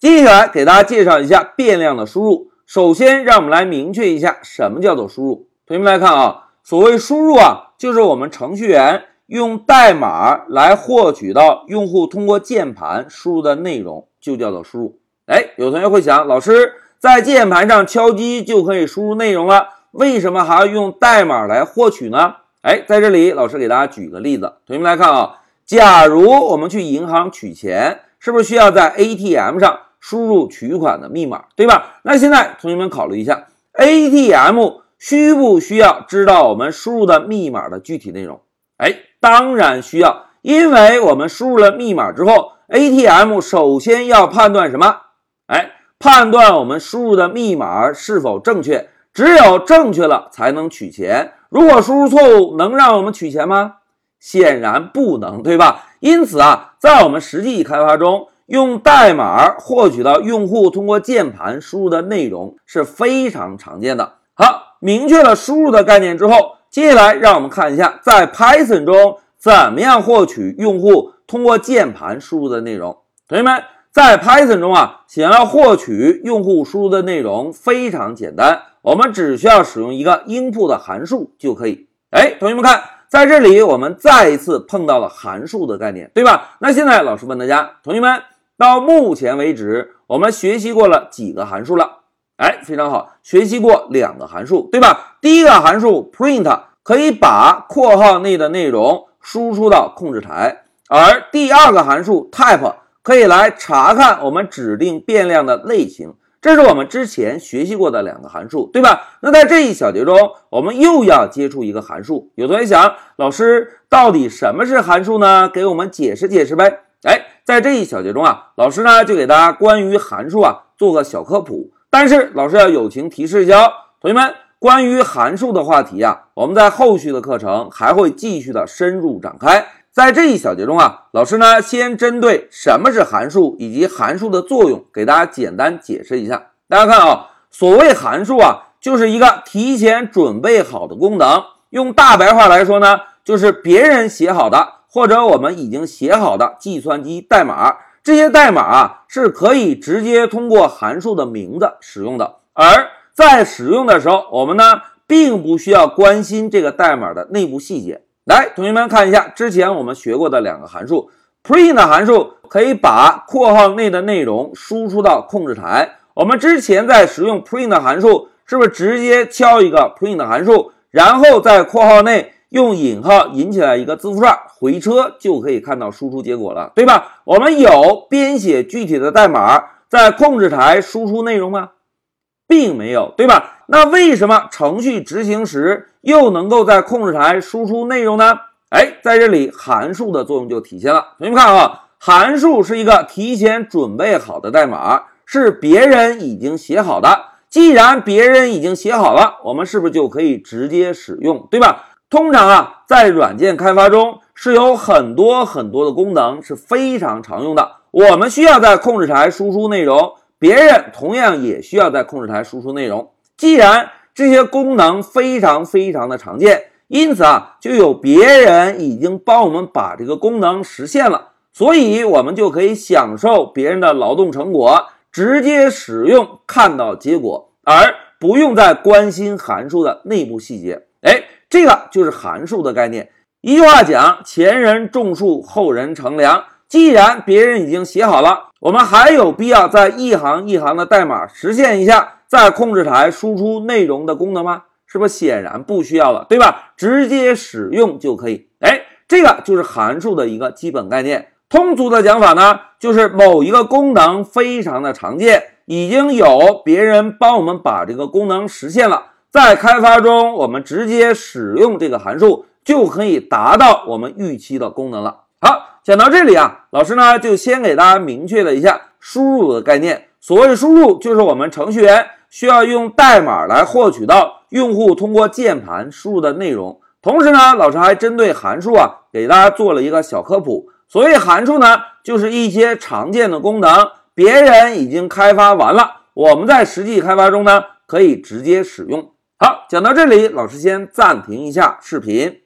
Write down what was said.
接下来给大家介绍一下变量的输入。首先，让我们来明确一下什么叫做输入。同学们来看啊，所谓输入啊，就是我们程序员用代码来获取到用户通过键盘输入的内容，就叫做输入。哎，有同学会想，老师在键盘上敲击就可以输入内容了，为什么还要用代码来获取呢？哎，在这里，老师给大家举个例子。同学们来看啊，假如我们去银行取钱，是不是需要在 ATM 上？输入取款的密码，对吧？那现在同学们考虑一下，ATM 需不需要知道我们输入的密码的具体内容？哎，当然需要，因为我们输入了密码之后，ATM 首先要判断什么？哎，判断我们输入的密码是否正确。只有正确了才能取钱。如果输入错误，能让我们取钱吗？显然不能，对吧？因此啊，在我们实际开发中，用代码获取到用户通过键盘输入的内容是非常常见的。好，明确了输入的概念之后，接下来让我们看一下在 Python 中怎么样获取用户通过键盘输入的内容。同学们，在 Python 中啊，想要获取用户输入的内容非常简单，我们只需要使用一个 input 的函数就可以。哎，同学们看，在这里我们再一次碰到了函数的概念，对吧？那现在老师问大家，同学们。到目前为止，我们学习过了几个函数了？哎，非常好，学习过两个函数，对吧？第一个函数 print 可以把括号内的内容输出到控制台，而第二个函数 type 可以来查看我们指定变量的类型。这是我们之前学习过的两个函数，对吧？那在这一小节中，我们又要接触一个函数。有同学想，老师到底什么是函数呢？给我们解释解释呗。哎，在这一小节中啊，老师呢就给大家关于函数啊做个小科普。但是老师要友情提示一下，同学们，关于函数的话题啊，我们在后续的课程还会继续的深入展开。在这一小节中啊，老师呢先针对什么是函数以及函数的作用，给大家简单解释一下。大家看啊，所谓函数啊，就是一个提前准备好的功能。用大白话来说呢，就是别人写好的。或者我们已经写好的计算机代码，这些代码啊是可以直接通过函数的名字使用的。而在使用的时候，我们呢并不需要关心这个代码的内部细节。来，同学们看一下之前我们学过的两个函数，print 函数可以把括号内的内容输出到控制台。我们之前在使用 print 函数，是不是直接敲一个 print 函数，然后在括号内？用引号引起来一个字符串回车就可以看到输出结果了，对吧？我们有编写具体的代码在控制台输出内容吗？并没有，对吧？那为什么程序执行时又能够在控制台输出内容呢？哎，在这里函数的作用就体现了。同学们看啊，函数是一个提前准备好的代码，是别人已经写好的。既然别人已经写好了，我们是不是就可以直接使用，对吧？通常啊，在软件开发中是有很多很多的功能是非常常用的。我们需要在控制台输出内容，别人同样也需要在控制台输出内容。既然这些功能非常非常的常见，因此啊，就有别人已经帮我们把这个功能实现了，所以我们就可以享受别人的劳动成果，直接使用看到结果，而不用再关心函数的内部细节。这个就是函数的概念。一句话讲，前人种树，后人乘凉。既然别人已经写好了，我们还有必要在一行一行的代码实现一下在控制台输出内容的功能吗？是不是显然不需要了，对吧？直接使用就可以。哎，这个就是函数的一个基本概念。通俗的讲法呢，就是某一个功能非常的常见，已经有别人帮我们把这个功能实现了。在开发中，我们直接使用这个函数就可以达到我们预期的功能了。好，讲到这里啊，老师呢就先给大家明确了一下输入的概念。所谓输入，就是我们程序员需要用代码来获取到用户通过键盘输入的内容。同时呢，老师还针对函数啊给大家做了一个小科普。所谓函数呢，就是一些常见的功能，别人已经开发完了，我们在实际开发中呢可以直接使用。讲到这里，老师先暂停一下视频。